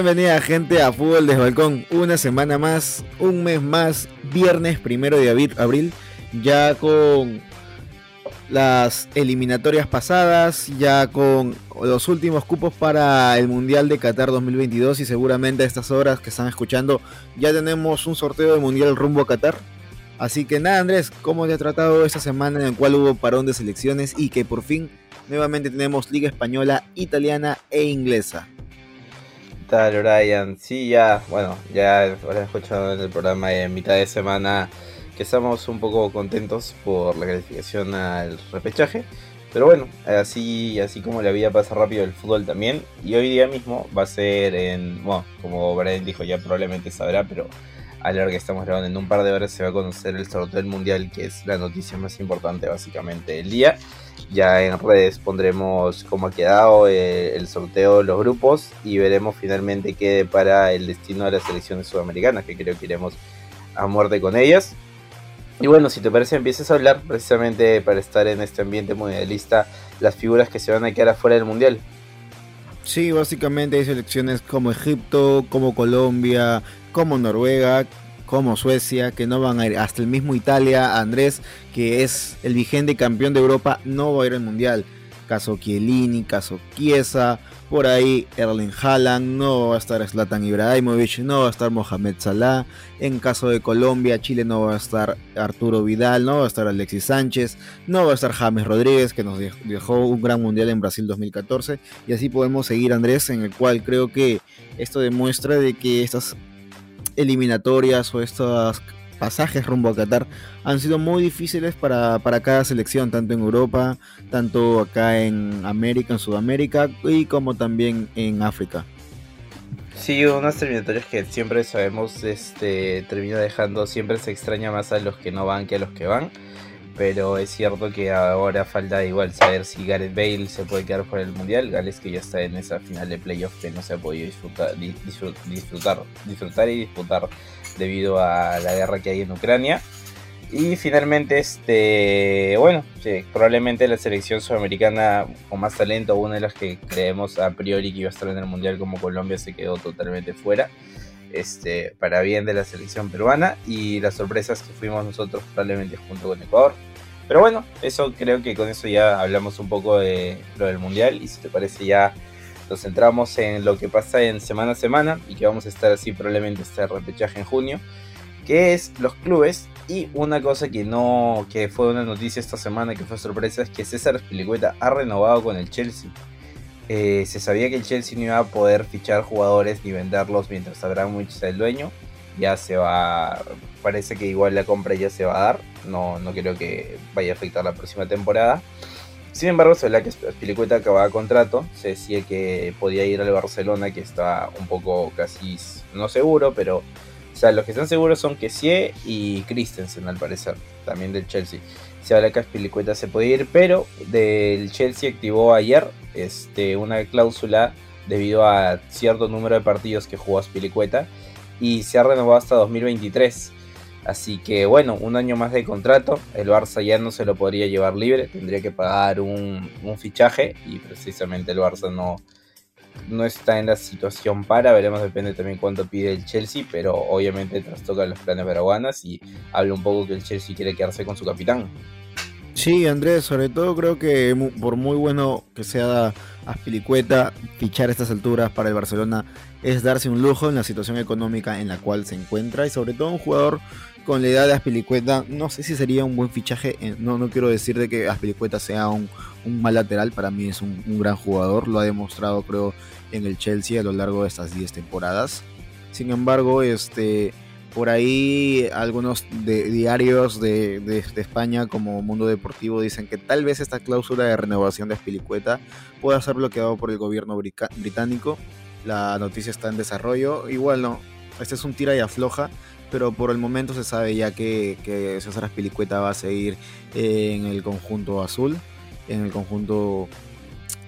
Bienvenida gente a Fútbol de Balcón, una semana más, un mes más, viernes primero de abril, ya con las eliminatorias pasadas, ya con los últimos cupos para el Mundial de Qatar 2022 y seguramente a estas horas que están escuchando ya tenemos un sorteo de Mundial rumbo a Qatar. Así que nada Andrés, ¿cómo te ha tratado esta semana en la cual hubo parón de selecciones y que por fin nuevamente tenemos Liga Española, Italiana e Inglesa? ¿Qué tal Brian? Sí, ya, bueno, ya he escuchado en el programa en mitad de semana que estamos un poco contentos por la calificación al repechaje. Pero bueno, así, así como la vida pasa rápido el fútbol también. Y hoy día mismo va a ser en, bueno, como Brian dijo, ya probablemente sabrá, pero a la hora que estamos grabando en un par de horas se va a conocer el sorteo del mundial, que es la noticia más importante básicamente del día. Ya en redes pondremos cómo ha quedado eh, el sorteo de los grupos y veremos finalmente qué para el destino de las selecciones sudamericanas, que creo que iremos a muerte con ellas. Y bueno, si te parece, empieces a hablar precisamente para estar en este ambiente mundialista, las figuras que se van a quedar afuera del mundial. Sí, básicamente hay selecciones como Egipto, como Colombia, como Noruega, como Suecia, que no van a ir, hasta el mismo Italia, Andrés, que es el vigente campeón de Europa, no va a ir al mundial. Caso Chiellini, caso Chiesa, por ahí Erling Haaland, no va a estar Zlatan Ibrahimovic, no va a estar Mohamed Salah. En caso de Colombia, Chile no va a estar Arturo Vidal, no va a estar Alexis Sánchez, no va a estar James Rodríguez, que nos dejó un gran mundial en Brasil 2014. Y así podemos seguir, Andrés, en el cual creo que esto demuestra de que estas eliminatorias o estas pasajes rumbo a Qatar han sido muy difíciles para, cada selección, tanto en Europa, tanto acá en América, en Sudamérica y como también en África. Sí, unas eliminatorias que siempre sabemos este, termina dejando, siempre se extraña más a los que no van que a los que van. Pero es cierto que ahora falta igual saber si Gareth Bale se puede quedar por el Mundial. Gales que ya está en esa final de playoff que no se ha podido disfrutar, disfrutar, disfrutar y disputar debido a la guerra que hay en Ucrania. Y finalmente, este, bueno, probablemente la selección sudamericana con más talento, una de las que creemos a priori que iba a estar en el mundial como Colombia, se quedó totalmente fuera. Este, para bien de la selección peruana y las sorpresas que fuimos nosotros probablemente junto con Ecuador. Pero bueno, eso creo que con eso ya hablamos un poco de lo del mundial y si te parece ya nos centramos en lo que pasa en semana a semana y que vamos a estar así probablemente este repechaje en junio, que es los clubes y una cosa que no que fue una noticia esta semana que fue sorpresa es que César Spilicueta ha renovado con el Chelsea. Eh, se sabía que el Chelsea no iba a poder fichar jugadores ni venderlos mientras Abramovich sea el dueño. Ya se va, parece que igual la compra ya se va a dar. No, no creo que vaya a afectar la próxima temporada. Sin embargo, se ve que Spilicueta acababa contrato. Se decía que podía ir al Barcelona, que está un poco casi no seguro, pero. O sea, los que están seguros son Kessie y Christensen, al parecer, también del Chelsea. Se habla que Spilicueta se puede ir, pero del Chelsea activó ayer este, una cláusula debido a cierto número de partidos que jugó Spilicueta y se ha renovado hasta 2023. Así que bueno, un año más de contrato, el Barça ya no se lo podría llevar libre, tendría que pagar un, fichaje y precisamente el Barça no, no está en la situación para, veremos, depende también cuánto pide el Chelsea, pero obviamente trastoca los planes peruanas y habla un poco que el Chelsea quiere quedarse con su capitán. Sí, Andrés, sobre todo creo que por muy bueno que sea Aspilicueta, fichar a estas alturas para el Barcelona es darse un lujo en la situación económica en la cual se encuentra y sobre todo un jugador con la edad de Aspilicueta, no sé si sería un buen fichaje, eh, no, no quiero decir de que Aspilicueta sea un, mal lateral, para mí es un, gran jugador, lo ha demostrado creo en el Chelsea a lo largo de estas 10 temporadas. Sin embargo, este, por ahí algunos diarios de, España como Mundo Deportivo dicen que tal vez esta cláusula de renovación de Aspilicueta pueda ser bloqueado por el gobierno británico. La noticia está en desarrollo. Igual no, este es un tira y afloja pero por el momento se sabe ya que, que César Aspilicueta va a seguir en el conjunto azul, en el conjunto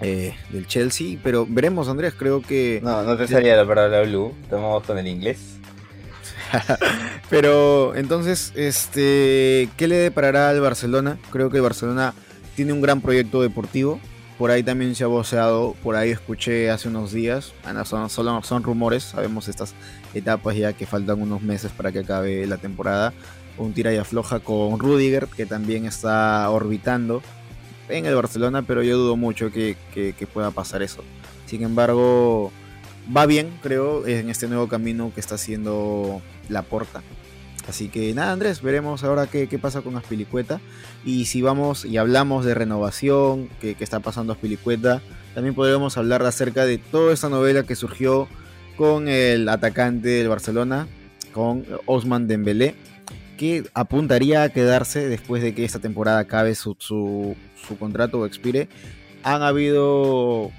eh, del Chelsea, pero veremos Andrés, creo que... No, no te salía la palabra blue, tomamos con el inglés. pero entonces, este, ¿qué le deparará al Barcelona? Creo que el Barcelona tiene un gran proyecto deportivo, por ahí también se ha voceado, por ahí escuché hace unos días, son, solo son rumores, sabemos estas etapas ya que faltan unos meses para que acabe la temporada, un tira y afloja con Rudiger que también está orbitando en el Barcelona, pero yo dudo mucho que, pueda pasar eso. Sin embargo, va bien, creo, en este nuevo camino que está haciendo la porta. Así que nada, Andrés, veremos ahora qué, pasa con Aspilicueta. Y si vamos y hablamos de renovación, que, está pasando Aspilicueta, también podríamos hablar acerca de toda esta novela que surgió con el atacante del Barcelona, con Osman Dembélé, que apuntaría a quedarse después de que esta temporada acabe su, su, contrato o expire. Han habido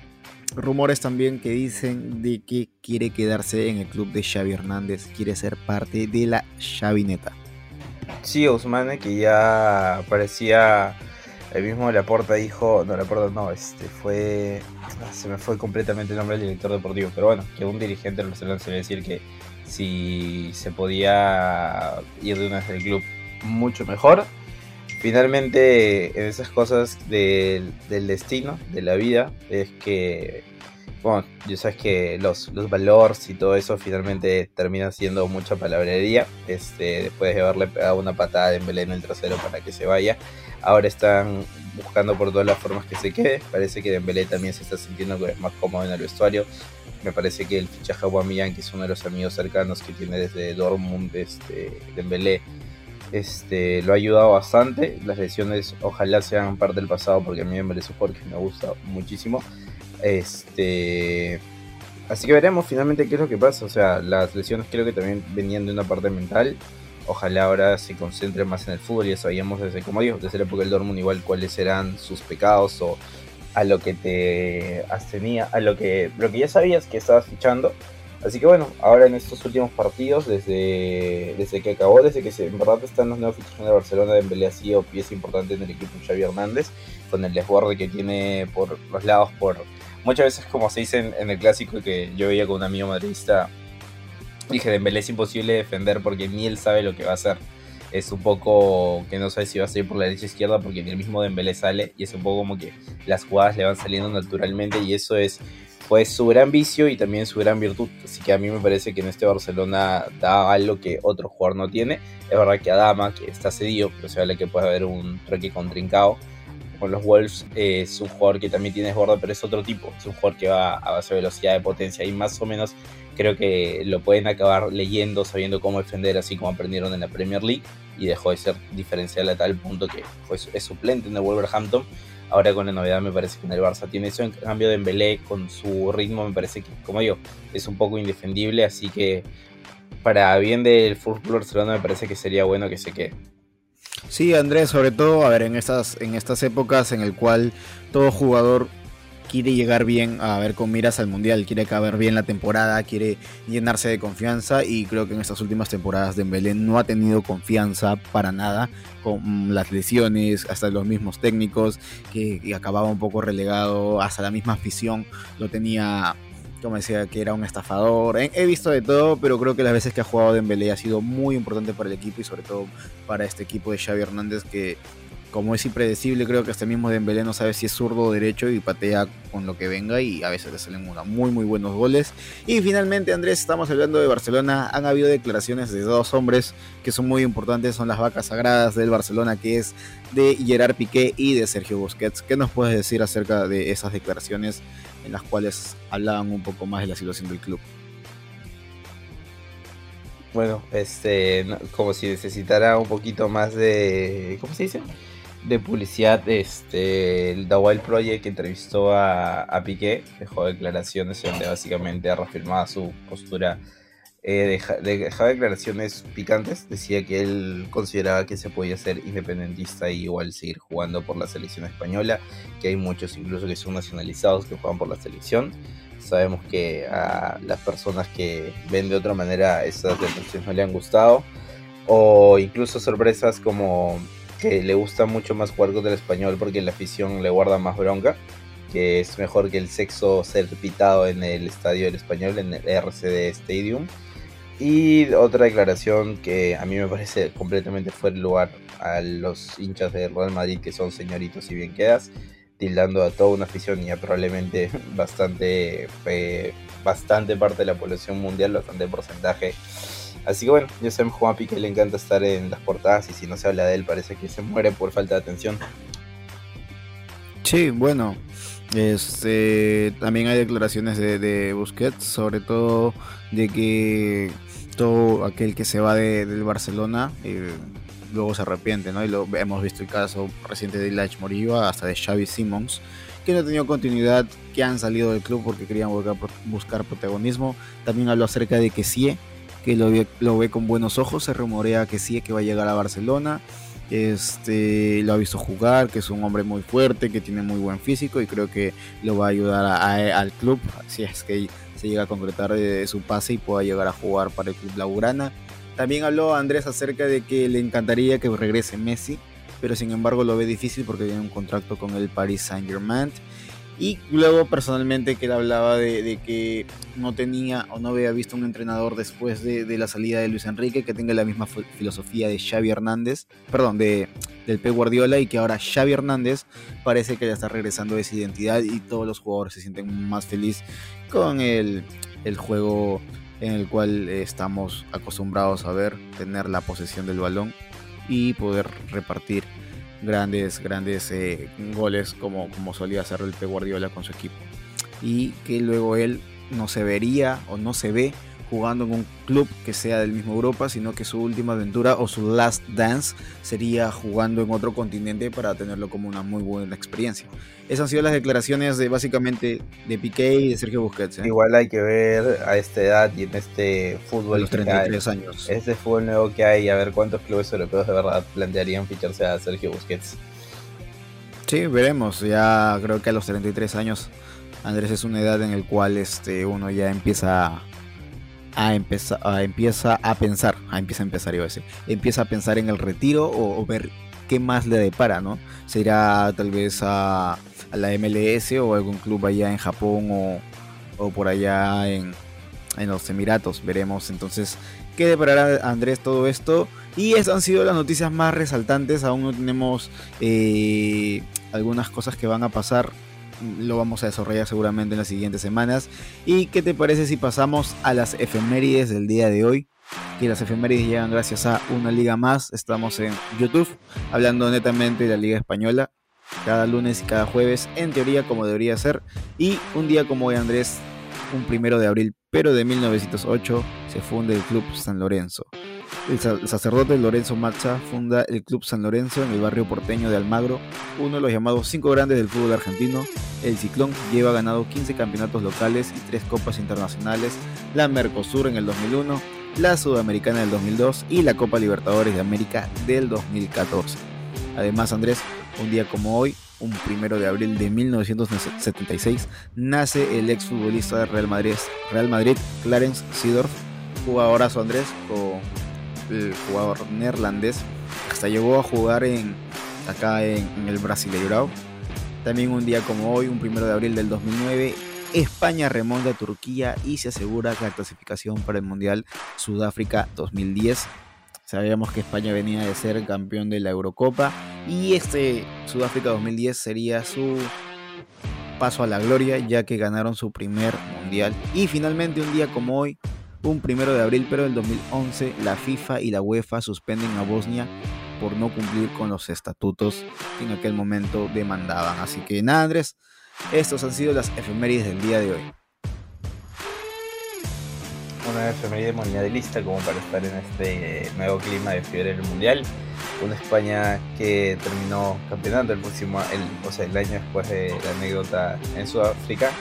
rumores también que dicen de que quiere quedarse en el club de Xavi Hernández, quiere ser parte de la Xavineta. Sí, Ousmane que ya parecía el mismo Laporta dijo, no Laporta no, este fue ah, se me fue completamente el nombre del director deportivo, pero bueno, que un dirigente del Barcelona se a decir que si se podía ir de una vez del club mucho mejor. Finalmente, en esas cosas del, destino, de la vida, es que, bueno, ya sabes que los, los valores y todo eso finalmente termina siendo mucha palabrería. Este, después de haberle pegado una patada de Embelé en el trasero para que se vaya, ahora están buscando por todas las formas que se quede. Parece que Dembélé también se está sintiendo más cómodo en el vestuario. Me parece que el fichaje a que es uno de los amigos cercanos que tiene desde Dortmund, este, Dembélé, este, lo ha ayudado bastante. Las lesiones ojalá sean parte del pasado porque a mí me merece un que me gusta muchísimo. Este, así que veremos finalmente qué es lo que pasa. O sea, las lesiones creo que también venían de una parte mental. Ojalá ahora se concentre más en el fútbol. Ya sabíamos desde, como digo, desde la época del Dortmund igual cuáles eran sus pecados o a lo que te abstenía, a lo que, lo que ya sabías que estabas fichando Así que bueno, ahora en estos últimos partidos, desde, desde que acabó, desde que se, en verdad están los nuevos fichajes de Barcelona, Dembélé ha sido pieza importante en el equipo Xavi Hernández, con el desborde que tiene por los lados, por muchas veces como se dice en, el clásico que yo veía con un amigo madridista, dije Dembélé es imposible defender porque ni él sabe lo que va a hacer. Es un poco que no sabe si va a salir por la derecha izquierda porque ni el mismo Dembélé sale y es un poco como que las jugadas le van saliendo naturalmente y eso es fue su gran vicio y también su gran virtud. Así que a mí me parece que en este Barcelona da algo que otro jugador no tiene. Es verdad que Adama, que está cedido, pero se habla que puede haber un truque con Trincao. Con los Wolves eh, es un jugador que también tiene desborde, pero es otro tipo. Es un jugador que va a base de velocidad, de potencia y más o menos creo que lo pueden acabar leyendo, sabiendo cómo defender, así como aprendieron en la Premier League. Y dejó de ser diferencial a tal punto que es suplente en el Wolverhampton Ahora con la novedad me parece que en el Barça tiene eso, en cambio de Embelé con su ritmo me parece que, como digo, es un poco indefendible, así que para bien del fútbol Barcelona me parece que sería bueno que se quede. Sí, Andrés, sobre todo, a ver, en estas, en estas épocas en el cual todo jugador quiere llegar bien a ver con miras al mundial, quiere acabar bien la temporada, quiere llenarse de confianza y creo que en estas últimas temporadas de Belén no ha tenido confianza para nada con las lesiones, hasta los mismos técnicos que, acababa un poco relegado, hasta la misma afición lo tenía como decía que era un estafador. He, visto de todo, pero creo que las veces que ha jugado Dembélé ha sido muy importante para el equipo y sobre todo para este equipo de Xavi Hernández que como es impredecible, creo que este mismo Dembélé no sabe si es zurdo o derecho y patea con lo que venga y a veces le salen muy muy buenos goles. Y finalmente, Andrés, estamos hablando de Barcelona. Han habido declaraciones de dos hombres que son muy importantes, son las vacas sagradas del Barcelona, que es de Gerard Piqué y de Sergio Busquets. ¿Qué nos puedes decir acerca de esas declaraciones en las cuales hablaban un poco más de la situación del club? Bueno, este, como si necesitara un poquito más de, ¿cómo se dice? de publicidad, este, el The Project entrevistó a, a, Piqué, dejó declaraciones donde básicamente reafirmaba su postura, eh, dejaba declaraciones picantes, decía que él consideraba que se podía ser independentista y igual seguir jugando por la selección española, que hay muchos incluso que son nacionalizados que juegan por la selección. Sabemos que a las personas que ven de otra manera esas declaraciones no le han gustado, o incluso sorpresas como que le gusta mucho más jugar contra el español porque la afición le guarda más bronca, que es mejor que el sexo ser pitado en el estadio del español, en el RCD Stadium. Y otra declaración que a mí me parece completamente fuera de lugar a los hinchas de Real Madrid, que son señoritos y bien quedas, tildando a toda una afición y a probablemente bastante, eh, bastante parte de la población mundial, bastante porcentaje. Así que bueno, ya sabemos Juan Pique le encanta estar en las portadas y si no se habla de él parece que se muere por falta de atención. Sí, bueno, este, también hay declaraciones de, Busquets, sobre todo de que todo aquel que se va de, del Barcelona eh, luego se arrepiente, ¿no? Y lo, hemos visto el caso reciente de Ilach Moriva, hasta de Xavi Simons, que no ha tenido continuidad, que han salido del club porque querían buscar, protagonismo. También habló acerca de que sí, que lo lo ve con buenos ojos, se rumorea que sí, que va a llegar a Barcelona. Este, lo ha visto jugar, que es un hombre muy fuerte, que tiene muy buen físico y creo que lo va a ayudar al club si es que se llega a concretar de, su pase y pueda llegar a jugar para el club Laurana. También habló Andrés acerca de que le encantaría que regrese Messi, pero sin embargo lo ve difícil porque tiene un contrato con el Paris Saint Germain y luego personalmente que él hablaba de, que no tenía o no había visto un entrenador después de, la salida de Luis Enrique que tenga la misma filosofía de Xavi Hernández, perdón, de, del P. Guardiola y que ahora Xavi Hernández parece que ya está regresando a esa identidad y todos los jugadores se sienten más felices con el, el juego en el cual estamos acostumbrados a ver, tener la posesión del balón y poder repartir grandes, grandes eh, goles como, como solía hacer el P. Guardiola con su equipo. Y que luego él no se vería o no se ve jugando en un club que sea del mismo Europa, sino que su última aventura o su last dance sería jugando en otro continente para tenerlo como una muy buena experiencia. Esas han sido las declaraciones de básicamente de Piqué y de Sergio Busquets. ¿eh? Igual hay que ver a esta edad y en este fútbol. los 33 años. Este fútbol nuevo que hay, a ver cuántos clubes europeos de verdad plantearían ficharse a Sergio Busquets. Sí, veremos. Ya creo que a los 33 años Andrés es una edad en la cual este, uno ya empieza a empezar a, empieza a pensar, a empieza a empezar iba a decir, empieza a pensar en el retiro o, ver qué más le depara, ¿no? Se irá tal vez a, la MLS o algún club allá en Japón o, por allá en, los Emiratos, veremos entonces qué deparará Andrés todo esto. Y esas han sido las noticias más resaltantes, aún no tenemos eh, algunas cosas que van a pasar lo vamos a desarrollar seguramente en las siguientes semanas. ¿Y qué te parece si pasamos a las efemérides del día de hoy? Que las efemérides llegan gracias a una liga más. Estamos en YouTube hablando netamente de la liga española. Cada lunes y cada jueves, en teoría como debería ser. Y un día como hoy, Andrés, un primero de abril, pero de 1908, se funda el Club San Lorenzo. El sacerdote Lorenzo Macha funda el Club San Lorenzo en el barrio porteño de Almagro, uno de los llamados cinco grandes del fútbol argentino. El Ciclón lleva ganado 15 campeonatos locales y 3 copas internacionales, la Mercosur en el 2001, la Sudamericana del 2002 y la Copa Libertadores de América del 2014. Además, Andrés, un día como hoy, un primero de abril de 1976, nace el exfutbolista de Real Madrid, Real Madrid Clarence Seedorf, jugadorazo Andrés, con el jugador neerlandés. Hasta llegó a jugar en, acá en, el Brasileirao. También un día como hoy, un primero de abril del 2009, España remonta a Turquía y se asegura la clasificación para el Mundial Sudáfrica 2010. Sabíamos que España venía de ser campeón de la Eurocopa y este Sudáfrica 2010 sería su paso a la gloria ya que ganaron su primer mundial. Y finalmente un día como hoy, un primero de abril, pero en 2011 la FIFA y la UEFA suspenden a Bosnia por no cumplir con los estatutos que en aquel momento demandaban. Así que nada, Andrés, estos han sido las efemérides del día de hoy. Una efeméride mundialista como para estar en este nuevo clima de fiebre del mundial. Una España que terminó campeonato el próximo, el, o sea, el año después de la anécdota en Sudáfrica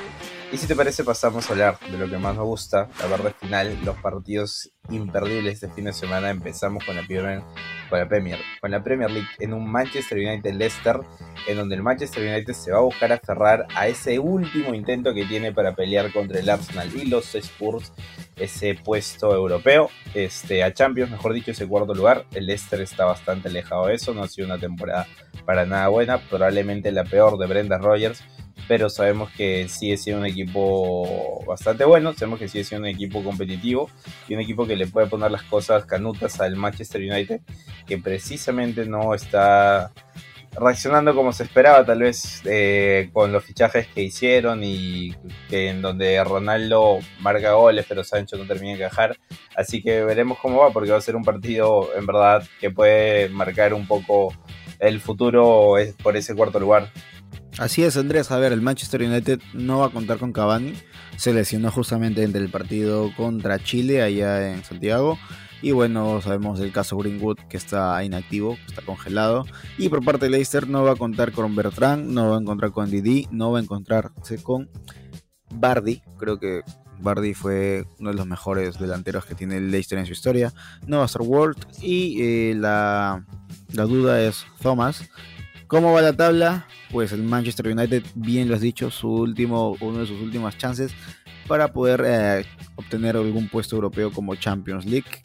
y si te parece, pasamos a hablar de lo que más nos gusta, la parte final, los partidos imperdibles de fin de semana. Empezamos con la, Premier, con la Premier, con la Premier League en un Manchester United Leicester, en donde el Manchester United se va a buscar aferrar a ese último intento que tiene para pelear contra el Arsenal y los Spurs, ese puesto europeo, este, a Champions, mejor dicho, ese cuarto lugar. El Leicester está bastante alejado de eso, no ha sido una temporada para nada buena, probablemente la peor de Brenda Rogers pero sabemos que sigue siendo un equipo bastante bueno, sabemos que sigue siendo un equipo competitivo y un equipo que le puede poner las cosas canutas al Manchester United, que precisamente no está reaccionando como se esperaba, tal vez eh, con los fichajes que hicieron y que en donde Ronaldo marca goles, pero Sancho no termina de encajar. Así que veremos cómo va, porque va a ser un partido en verdad que puede marcar un poco el futuro por ese cuarto lugar. Así es, Andrés. A ver, el Manchester United no va a contar con Cavani. Se lesionó justamente entre el partido contra Chile allá en Santiago. Y bueno, sabemos del caso Greenwood que está inactivo, está congelado. Y por parte de Leicester no va a contar con Bertrand, no va a encontrar con Didi, no va a encontrarse con Bardi. Creo que Bardi fue uno de los mejores delanteros que tiene Leicester en su historia. No va a estar Ward. Y eh, la duda es Thomas. ¿Cómo va la tabla? Pues el Manchester United, bien lo has dicho, su último, uno de sus últimas chances para poder eh, obtener algún puesto europeo como Champions League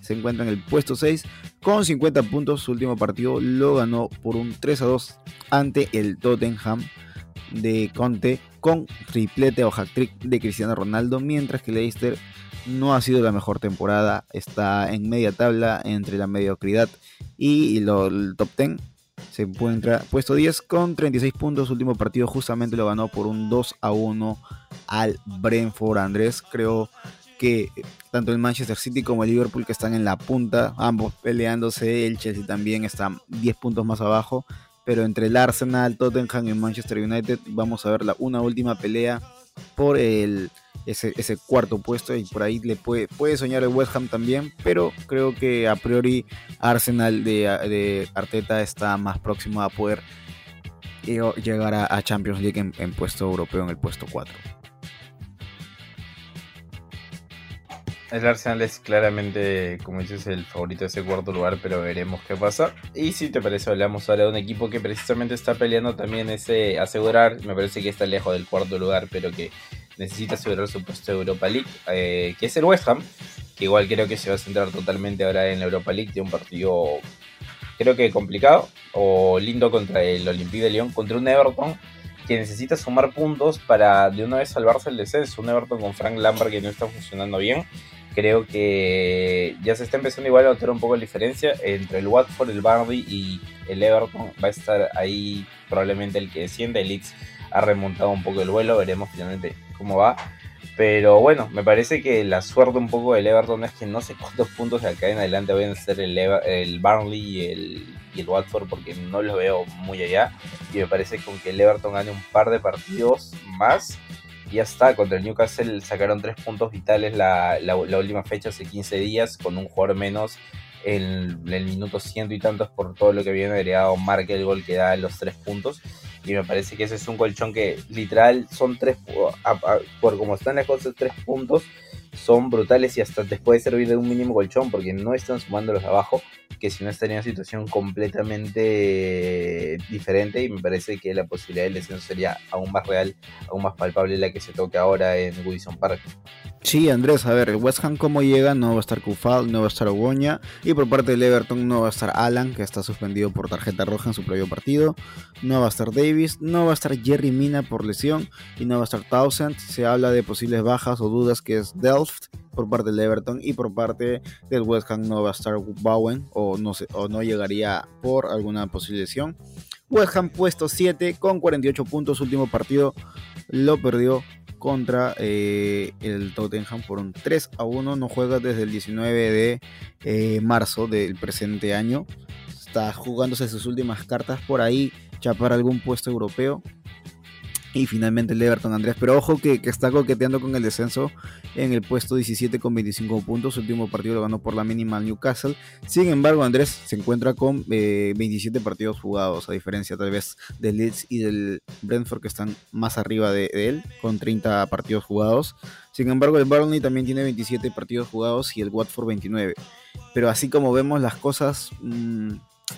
se encuentra en el puesto 6 con 50 puntos. Su último partido lo ganó por un 3 a 2 ante el Tottenham de Conte con triplete o hat trick de Cristiano Ronaldo, mientras que Leicester no ha sido la mejor temporada, está en media tabla entre la mediocridad y el top 10. Se encuentra puesto 10 con 36 puntos. Último partido justamente lo ganó por un 2 a 1 al Brentford. Andrés, creo que tanto el Manchester City como el Liverpool que están en la punta, ambos peleándose, el Chelsea también está 10 puntos más abajo, pero entre el Arsenal, Tottenham y Manchester United vamos a ver la, una última pelea por el, ese, cuarto puesto y por ahí le puede, puede soñar el West Ham también, pero creo que a priori Arsenal de, Arteta está más próximo a poder eh, llegar a, Champions League en, en puesto europeo en el puesto 4. El Arsenal es claramente, como dices, el favorito de ese cuarto lugar, pero veremos qué pasa. Y si te parece, hablamos ahora de un equipo que precisamente está peleando también ese asegurar, me parece que está lejos del cuarto lugar, pero que necesita asegurar su puesto de Europa League, eh, que es el West Ham, que igual creo que se va a centrar totalmente ahora en la Europa League, de un partido creo que complicado o lindo contra el Olympique de Lyon, contra un Everton que necesita sumar puntos para de una vez salvarse el descenso. Un Everton con Frank Lampard que no está funcionando bien creo que ya se está empezando igual a notar un poco la diferencia entre el Watford, el Barney y el Everton. Va a estar ahí probablemente el que desciende. El Leeds ha remontado un poco el vuelo, veremos finalmente cómo va. Pero bueno, me parece que la suerte un poco del Everton es que no sé cuántos puntos de acá en adelante van a ser el, el Burnley y el, y el Watford porque no los veo muy allá. Y me parece que con que el Everton gane un par de partidos más, ya está, contra el Newcastle sacaron tres puntos vitales la, última fecha hace 15 días, con un jugador menos en el, minuto ciento y tantos por todo lo que habían agregado marca el gol que da los tres puntos. Y me parece que ese es un colchón que literal son tres, por como están las cosas, tres puntos son brutales y hasta te puede servir de un mínimo colchón porque no están sumando los de abajo, que si no estaría en una situación completamente diferente y me parece que la posibilidad del descenso sería aún más real, aún más palpable la que se toca ahora en Woodison Park. Sí, Andrés, a ver, el West Ham cómo llega, no va a estar Kufal, no va a estar Ogoña y por parte del Everton no va a estar Alan, que está suspendido por tarjeta roja en su propio partido, no va a estar Davis, no va a estar Jerry Mina por lesión y no va a estar Townsend, se habla de posibles bajas o dudas que es Delft por parte del Everton y por parte del West Ham no va a estar Bowen o no, o no llegaría por alguna posible lesión. West Ham puesto 7 con 48 puntos, último partido lo perdió contra eh, el Tottenham por un 3 a 1. No juega desde el 19 de eh, marzo del presente año. Está jugándose sus últimas cartas por ahí, chapar algún puesto europeo. Y finalmente el Everton Andrés. Pero ojo que, está coqueteando con el descenso en el puesto 17 con 25 puntos. Su último partido lo ganó por la mínima Newcastle. Sin embargo, Andrés se encuentra con 27 eh, partidos jugados, a diferencia tal vez del Leeds y del Brentford que están más arriba de, él, con 30 partidos jugados. Sin embargo, el Burnley también tiene 27 partidos jugados y el Watford 29. Pero así como vemos las cosas, mm,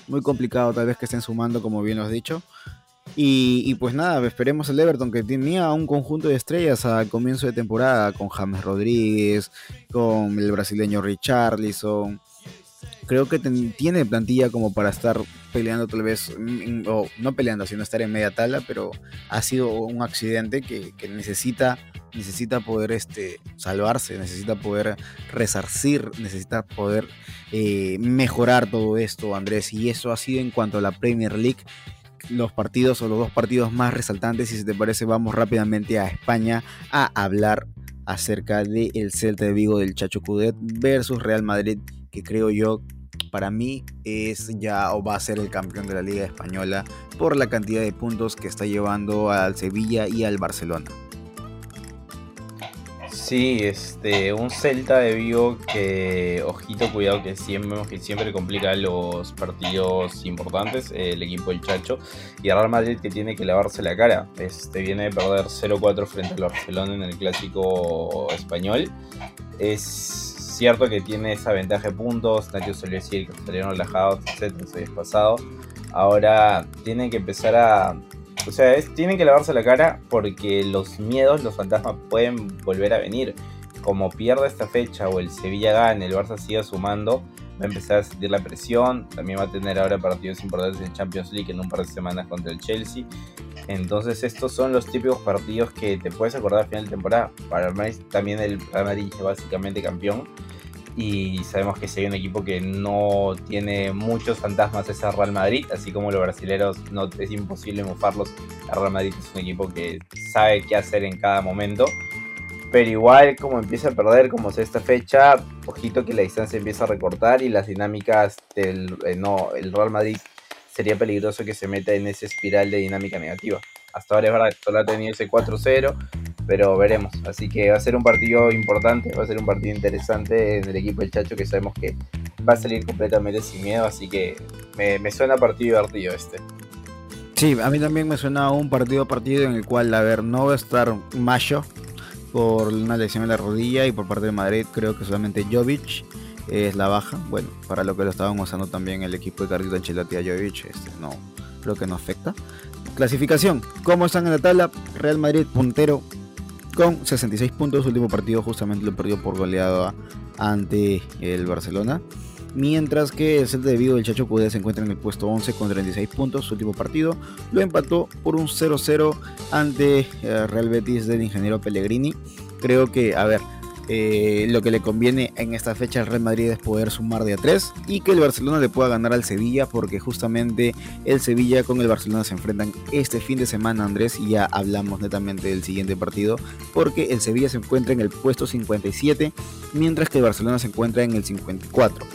muy complicado tal vez que estén sumando, como bien lo has dicho. Y, pues nada, esperemos el Everton que tenía un conjunto de estrellas al comienzo de temporada con James Rodríguez, con el brasileño Richarlison, creo que tiene plantilla como para estar peleando tal vez, mm, o no peleando, sino estar en media tabla, pero ha sido un accidente que, necesita, necesita poder este, salvarse, necesita poder resarcir, necesita poder eh, mejorar todo esto, Andrés, y eso ha sido en cuanto a la Premier League los partidos o los dos partidos más resaltantes. Y si te parece, vamos rápidamente a España a hablar acerca del el Celta de Vigo del Chacho Cudet versus Real Madrid, que creo yo para mí es ya o va a ser el campeón de la Liga Española por la cantidad de puntos que está llevando al Sevilla y al Barcelona. Sí, este, un Celta de Vigo que, ojito, cuidado, que siempre, que siempre complica los partidos importantes, el equipo del Chacho, y el Real Madrid que tiene que lavarse la cara. Este, viene de perder 0-4 frente al Barcelona en el clásico español. Es cierto que tiene esa ventaja de puntos, Nacho suele decir que salieron relajados, etc. El pasado. Ahora tienen que empezar a o sea, tienen que lavarse la cara porque los miedos, los fantasmas pueden volver a venir. Como pierda esta fecha o el Sevilla gane, el Barça siga sumando, va a empezar a sentir la presión. También va a tener ahora partidos importantes en Champions League en un par de semanas contra el Chelsea. Entonces estos son los típicos partidos que te puedes acordar a final de temporada. Para el también el Real Madrid básicamente campeón y sabemos que hay un equipo que no tiene muchos fantasmas es el Real Madrid, así como los brasileños no es imposible mofarlos. El Real Madrid es un equipo que sabe qué hacer en cada momento. Pero igual como empieza a perder, como es esta fecha, ojito que la distancia empieza a recortar y las dinámicas del eh, no, el Real Madrid sería peligroso que se meta en esa espiral de dinámica negativa. Hasta ahora es verdad que solo ha tenido ese 4-0, pero veremos. Así que va a ser un partido importante, va a ser un partido interesante en el equipo del Chacho que sabemos que va a salir completamente sin miedo, así que me, suena partido divertido este. Sí, a mí también me suena un partido partido en el cual, a ver, no va a estar Mayo por una lesión en la rodilla y por parte de Madrid creo que solamente Jovic es la baja. Bueno, para lo que lo estaban usando también el equipo de Carlito Ancelotti a Jovic, este, no, creo que no afecta. Clasificación, ¿cómo están en la tabla? Real Madrid puntero con 66 puntos. Su último partido justamente lo perdió por goleada ante el Barcelona. Mientras que el Celta de Vigo del Chacho Cudé se encuentra en el puesto 11 con 36 puntos. Su último partido lo empató por un 0-0 ante eh, Real Betis del ingeniero Pellegrini. Creo que, a ver, eh, lo que le conviene en esta fecha al Real Madrid es poder sumar de a 3 y que el Barcelona le pueda ganar al Sevilla porque justamente el Sevilla con el Barcelona se enfrentan este fin de semana Andrés y ya hablamos netamente del siguiente partido porque el Sevilla se encuentra en el puesto 57 mientras que el Barcelona se encuentra en el 54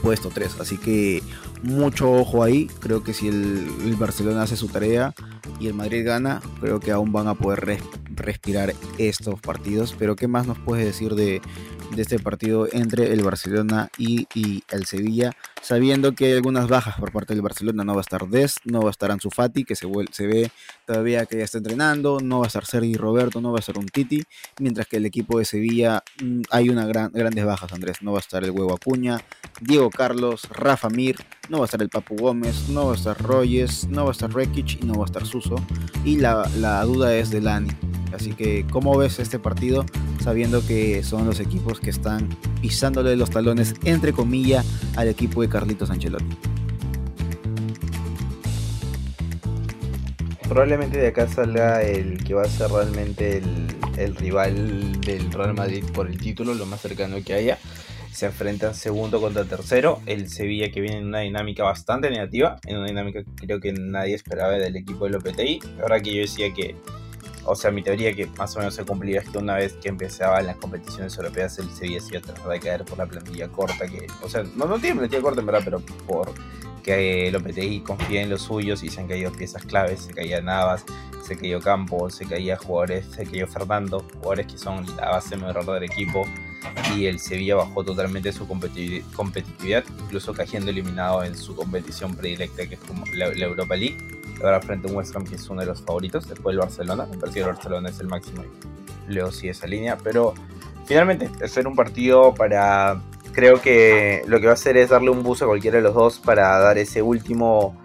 puesto 3 así que mucho ojo ahí creo que si el, el Barcelona hace su tarea y el Madrid gana creo que aún van a poder respirar estos partidos. Pero ¿qué más nos puedes decir de, de este partido entre el Barcelona y, el Sevilla? Sabiendo que hay algunas bajas por parte del Barcelona, no va a estar Des, no va a estar Ansu Fati, que se, ve todavía que ya está entrenando, no va a estar Sergi Roberto, no va a estar un Titi, mientras que el equipo de Sevilla mm, hay una gran, grandes bajas, Andrés, no va a estar el Huevo Acuña, Diego Carlos, Rafa Mir, no va a estar el Papu Gómez, no va a estar Royes, no va a estar Rekic y no va a estar Suso, y la, la duda es de Lani. Así que, ¿cómo ves este partido sabiendo que son los equipos que están pisándole los talones, entre comillas, al equipo de Carlitos Ancelotti? Probablemente de acá salga el que va a ser realmente el, rival del Real Madrid por el título, lo más cercano que haya se enfrentan segundo contra tercero. El Sevilla que viene en una dinámica bastante negativa, en una dinámica que creo que nadie esperaba del equipo del OPTI. Ahora que yo decía que o sea, mi teoría que más o menos se cumplía es que una vez que empezaban las competiciones europeas, el Sevilla se iba a tratar de caer por la plantilla corta, que, o sea, no, no tiene plantilla corta en verdad, pero por que el OPTI confía en los suyos y se han caído piezas claves, se caía Navas, se cayó Campos, se caía jugadores, se cayó Fernando, jugadores que son la base mejor del equipo y el Sevilla bajó totalmente su competitividad, incluso cayendo eliminado en su competición predilecta que es la Europa League ahora frente a un West Ham que es uno de los favoritos, después el Barcelona, me parece que el Barcelona es el máximo y luego sigue esa línea, pero finalmente es un partido para, creo que lo que va a hacer es darle un bus a cualquiera de los dos para dar ese último,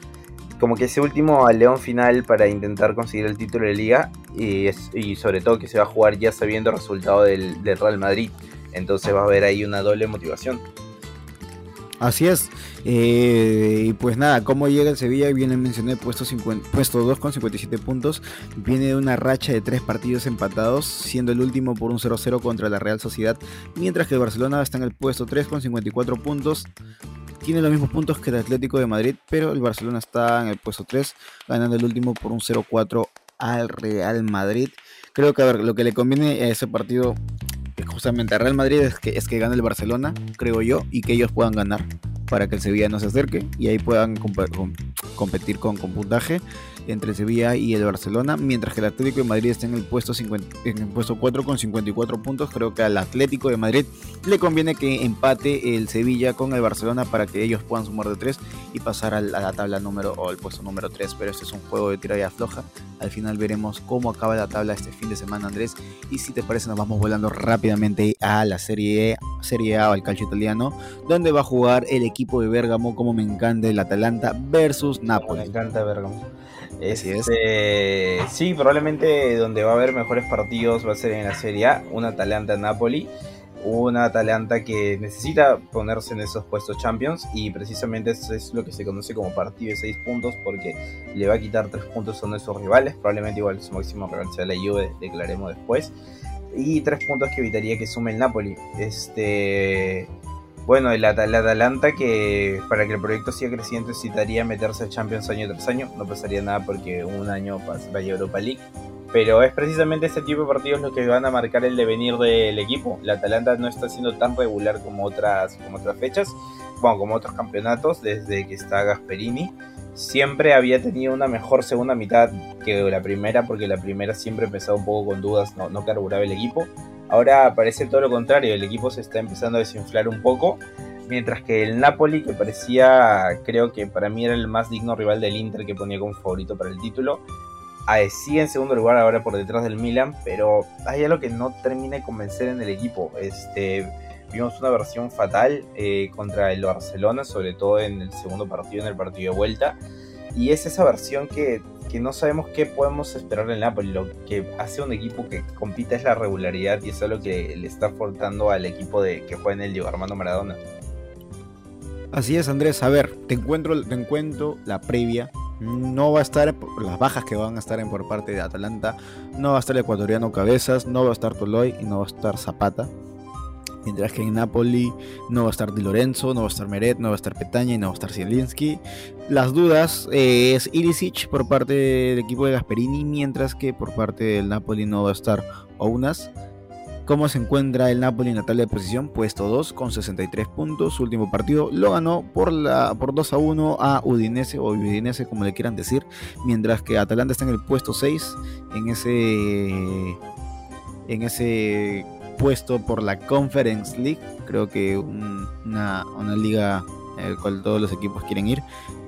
como que ese último al león final para intentar conseguir el título de liga y, y sobre todo que se va a jugar ya sabiendo el resultado del Real Madrid, entonces va a haber ahí una doble motivación. Así es. Eh, y pues nada, ¿cómo llega el Sevilla? Viene mencioné puesto, 50, puesto 2 con 57 puntos. Viene de una racha de tres partidos empatados, siendo el último por un 0-0 contra la Real Sociedad. Mientras que el Barcelona está en el puesto 3 con 54 puntos. Tiene los mismos puntos que el Atlético de Madrid, pero el Barcelona está en el puesto 3, ganando el último por un 0-4 al Real Madrid. Creo que a ver, lo que le conviene a ese partido justamente a Real Madrid es que, es que gane el Barcelona, creo yo, y que ellos puedan ganar para que el Sevilla no se acerque y ahí puedan competir con, con puntaje entre Sevilla y el Barcelona, mientras que el Atlético de Madrid está en el puesto, 50, en el puesto 4 con 54 puntos. Creo que al Atlético de Madrid le conviene que empate el Sevilla con el Barcelona para que ellos puedan sumar de 3 y pasar a la tabla número o al puesto número 3. Pero este es un juego de tira y afloja. Al final veremos cómo acaba la tabla este fin de semana, Andrés. Y si te parece, nos vamos volando rápidamente a la Serie, Serie A o al calcio italiano, donde va a jugar el equipo de Bergamo, como me encanta el Atalanta versus Napoli. Me encanta Este, sí, probablemente donde va a haber mejores partidos va a ser en la Serie A, un Atalanta-Napoli, una Atalanta que necesita ponerse en esos puestos Champions y precisamente eso es lo que se conoce como partido de 6 puntos porque le va a quitar 3 puntos a uno de sus rivales, probablemente igual su máximo rival sea la Juve, declaremos después, y 3 puntos que evitaría que sume el Napoli. Este bueno, el, Atalanta que para que el proyecto siga creciendo necesitaría meterse a Champions año tras año. No pasaría nada porque un año vaya a Europa League. Pero es precisamente este tipo de partidos los que van a marcar el devenir del equipo. La Atalanta no está siendo tan regular como otras, como otras fechas, bueno, como otros campeonatos desde que está Gasperini. Siempre había tenido una mejor segunda mitad que la primera, porque la primera siempre empezaba un poco con dudas, no, no carburaba el equipo. Ahora parece todo lo contrario, el equipo se está empezando a desinflar un poco, mientras que el Napoli, que parecía, creo que para mí era el más digno rival del Inter que ponía como favorito para el título, sigue en segundo lugar ahora por detrás del Milan, pero hay algo que no termina de convencer en el equipo. Este, vimos una versión fatal eh, contra el Barcelona, sobre todo en el segundo partido, en el partido de vuelta, y es esa versión que que no sabemos qué podemos esperar en Napoli. Lo que hace un equipo que compita es la regularidad y eso es lo que le está faltando al equipo de que juega en el Diego Armando Maradona. Así es, Andrés. A ver, te encuentro, te encuentro la previa. No va a estar las bajas que van a estar en por parte de Atalanta. No va a estar el ecuatoriano Cabezas, no va a estar Toloy y no va a estar Zapata. Mientras que en Napoli no va a estar Di Lorenzo, no va a estar Meret, no va a estar Petaña y no va a estar Zielinski. Las dudas eh, es Ilicic por parte del equipo de Gasperini, mientras que por parte del Napoli no va a estar Ounas. ¿Cómo se encuentra el Napoli en la tabla de posición? Puesto 2 con 63 puntos. Su último partido lo ganó por, la, por 2 a 1 a Udinese o Udinese como le quieran decir. Mientras que Atalanta está en el puesto 6 en ese, en ese puesto por la Conference League, creo que una, una liga en la cual todos los equipos quieren ir.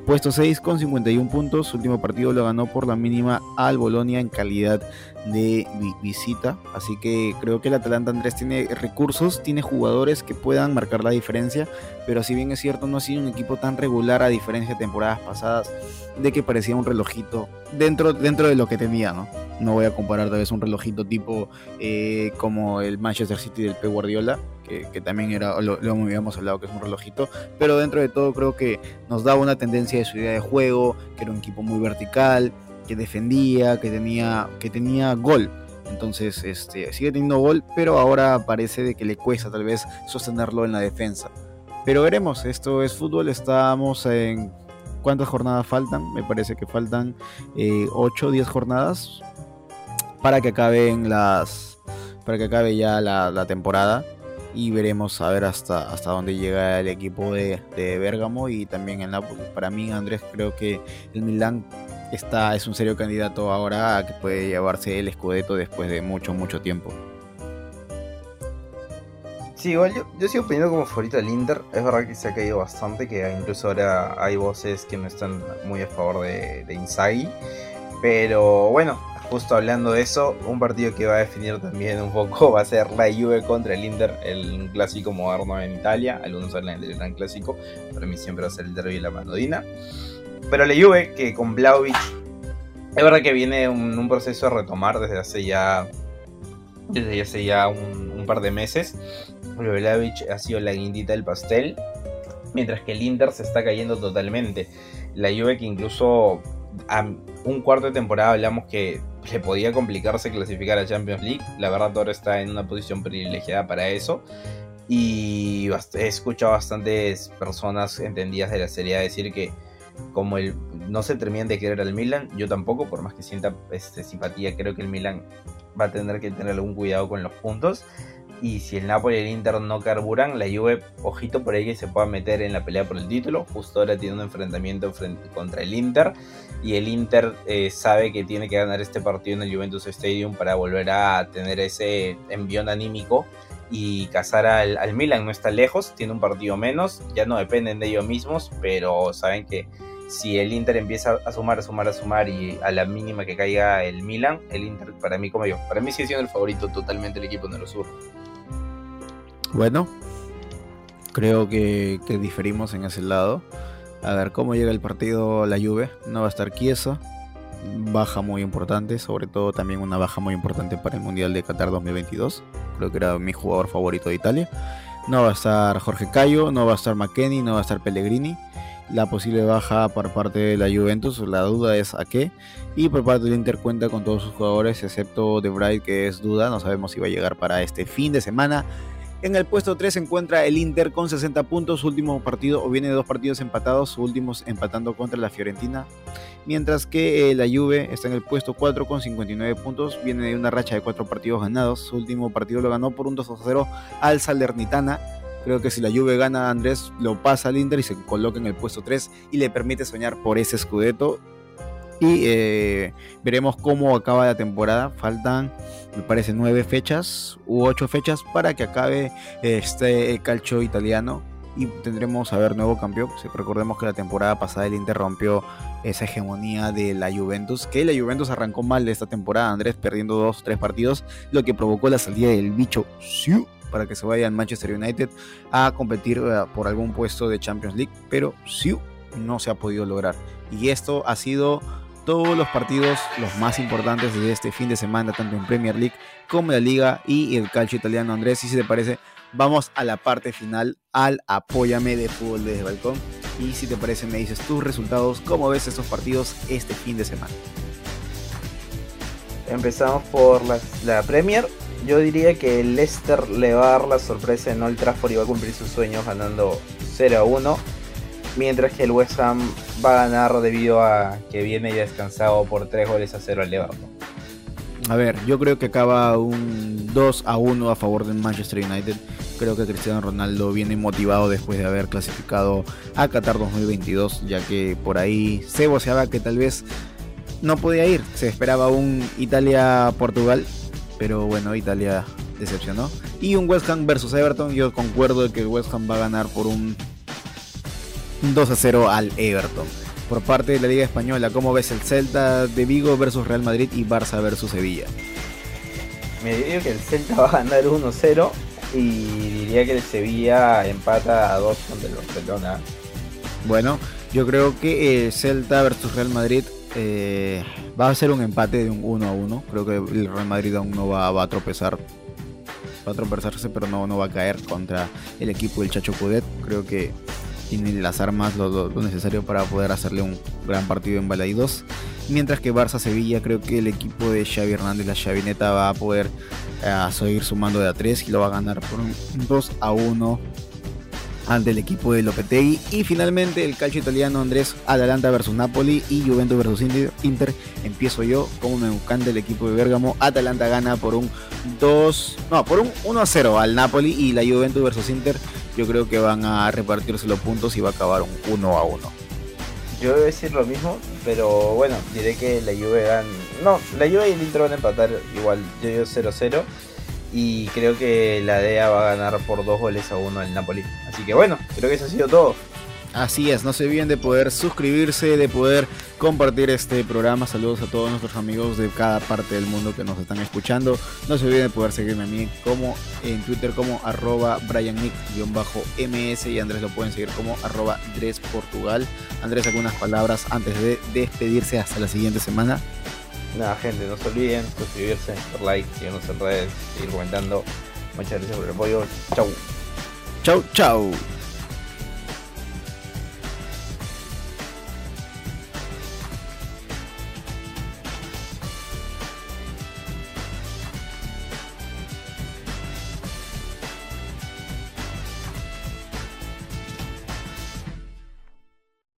Puesto 6 con 51 puntos, su último partido lo ganó por la mínima al Bolonia en calidad de visita. Así que creo que el Atalanta Andrés tiene recursos, tiene jugadores que puedan marcar la diferencia. Pero si bien es cierto, no ha sido un equipo tan regular a diferencia de temporadas pasadas, de que parecía un relojito dentro, dentro de lo que tenía, ¿no? No voy a comparar tal vez un relojito tipo eh, como el Manchester City del P. Guardiola, que, también era, lo, lo, habíamos hablado que es un relojito, pero dentro de todo creo que nos daba una tendencia de su idea de juego, que era un equipo muy vertical, que defendía, que tenía, que tenía gol. Entonces, este, sigue teniendo gol, pero ahora parece de que le cuesta tal vez sostenerlo en la defensa. Pero veremos, esto es fútbol, estamos en... ¿Cuántas jornadas faltan? Me parece que faltan 8 o 10 jornadas para que acaben las... para que acabe ya la, temporada y veremos a ver hasta, hasta dónde llega el equipo de, de Bergamo y también el Napoli. Para mí, Andrés, creo que el Milan está, es un serio candidato ahora a que puede llevarse el Scudetto después de mucho, mucho tiempo. Sí, igual yo, yo sigo poniendo como favorito al Inter. Es verdad que se ha caído bastante, que incluso ahora hay voces que no están muy a favor de, de Inzaghi. Pero bueno, justo hablando de eso, un partido que va a definir también un poco va a ser la Juve contra el Inter, el clásico moderno en Italia. Algunos hablan del gran clásico, para mí siempre va a ser el derby de la Manodina. Pero la Juve, que con Blaovic, es verdad que viene un, un proceso a retomar desde hace ya, desde hace ya un, par de meses. Blaovic ha sido la guindita del pastel. mientras que el Inter se está cayendo totalmente. La Juve que incluso a un cuarto de temporada hablamos que le podía complicarse clasificar a Champions League. La verdad ahora está en una posición privilegiada para eso. Y he escuchado bastantes personas entendidas de la serie decir que como no se terminan de querer al Milan, yo tampoco, por más que sienta este, simpatía, creo que el Milan va a tener que tener algún cuidado con los puntos. Y si el Napoli y el Inter no carburan, la Juve, ojito por ahí que se pueda meter en la pelea por el título. Justo ahora tiene un enfrentamiento contra el Inter. Y el Inter eh, sabe que tiene que ganar este partido en el Juventus Stadium para volver a tener ese envión anímico y cazar al, al, Milan. No está lejos, tiene un partido menos. Ya no dependen de ellos mismos, pero saben que si el Inter empieza a sumar, a sumar, a sumar y a la mínima que caiga el Milan, el Inter para mí como yo, para mí sigue siendo el favorito totalmente el equipo de los sur. Bueno, creo que, diferimos en ese lado. A ver cómo llega el partido la Juve. No va a estar Chiesa. Baja muy importante, sobre todo también una baja muy importante para el Mundial de Qatar 2022. Creo que era mi jugador favorito de Italia. No va a estar Jorge Cayo, no va a estar McKenny, no va a estar Pellegrini. La posible baja por parte de la Juventus, la duda es a qué. Y por parte del Inter cuenta con todos sus jugadores, excepto De Bright, que es duda. No sabemos si va a llegar para este fin de semana. En el puesto 3 se encuentra el Inter con 60 puntos, su último partido, o viene de dos partidos empatados, su últimos empatando contra la Fiorentina. Mientras que eh, la Juve está en el puesto 4 con 59 puntos, viene de una racha de 4 partidos ganados, su último partido lo ganó por un 2 0 al Salernitana. Creo que si la Juve gana Andrés, lo pasa al Inter y se coloca en el puesto 3 y le permite soñar por ese Scudetto y eh, veremos cómo acaba la temporada. Faltan, me parece, nueve fechas u ocho fechas para que acabe este calcio italiano. Y tendremos a ver nuevo campeón. recordemos que la temporada pasada el Inter rompió esa hegemonía de la Juventus. Que la Juventus arrancó mal de esta temporada, Andrés, perdiendo dos o tres partidos. Lo que provocó la salida del bicho para que se vaya al Manchester United a competir eh, por algún puesto de Champions League. Pero no se ha podido lograr. Y esto ha sido todos los partidos, los más importantes de este fin de semana, tanto en Premier League como en la Liga y el calcio italiano. Andrés, y si te parece, vamos a la parte final, al Apóyame de Fútbol desde Balcón. Y si te parece, me dices tus resultados, cómo ves estos partidos este fin de semana. Empezamos por la, Premier. Yo diría que el Leicester le la sorpresa en Old Trafford y va a cumplir sus sueños ganando 0 a 1 mientras que el West Ham va a ganar debido a que viene ya descansado por 3 goles a 0 al Everton. A ver, yo creo que acaba un 2 a 1 a favor del Manchester United. Creo que Cristiano Ronaldo viene motivado después de haber clasificado a Qatar 2022, ya que por ahí se voceaba que tal vez no podía ir. Se esperaba un Italia-Portugal, pero bueno, Italia decepcionó. Y un West Ham versus Everton, yo concuerdo que West Ham va a ganar por un 2 a 0 al Everton. Por parte de la Liga Española, ¿cómo ves el Celta de Vigo versus Real Madrid y Barça versus Sevilla? Me diría que el Celta va a ganar 1-0 y diría que el Sevilla empata a 2 contra el Barcelona. Bueno, yo creo que el Celta versus Real Madrid eh, va a ser un empate de un 1 a 1. Creo que el Real Madrid aún no va, a tropezar. Va a tropezarse, pero no, no va a caer contra el equipo del Chacho Cudet. Creo que tiene las armas, lo, necesario para poder hacerle un gran partido en Balaidos. Mientras que Barça-Sevilla, creo que el equipo de Xavi Hernández, la Xavineta, va a poder eh, seguir sumando de a 3 y lo va a ganar por un 2 a 1 ante el equipo de Lopetegui. Y finalmente el calcio italiano Andrés Atalanta versus Napoli y Juventus versus Inter. Empiezo yo, como me encanta el equipo de Bergamo. Atalanta gana por un 2, no, por un 1 a 0 al Napoli y la Juventus versus Inter yo creo que van a repartirse los puntos y va a acabar un 1 a 1. Yo voy a decir lo mismo, pero bueno, diré que la Juve gana. No, la Juve y el Inter van a empatar igual, yo digo 0-0. Y creo que la DEA va a ganar por dos goles a uno al Napoli. Así que bueno, creo que eso ha sido todo. Así es, no se olviden de poder suscribirse, de poder compartir este programa. Saludos a todos nuestros amigos de cada parte del mundo que nos están escuchando. No se olviden de poder seguirme a mí como en Twitter como arroba BrianNick-ms y Andrés lo pueden seguir como arroba Portugal. Andrés, algunas palabras antes de despedirse hasta la siguiente semana. Nada, gente, no se olviden suscribirse, dar like, seguirnos en redes, seguir comentando. Muchas gracias por el apoyo. Chau. Chau, chau.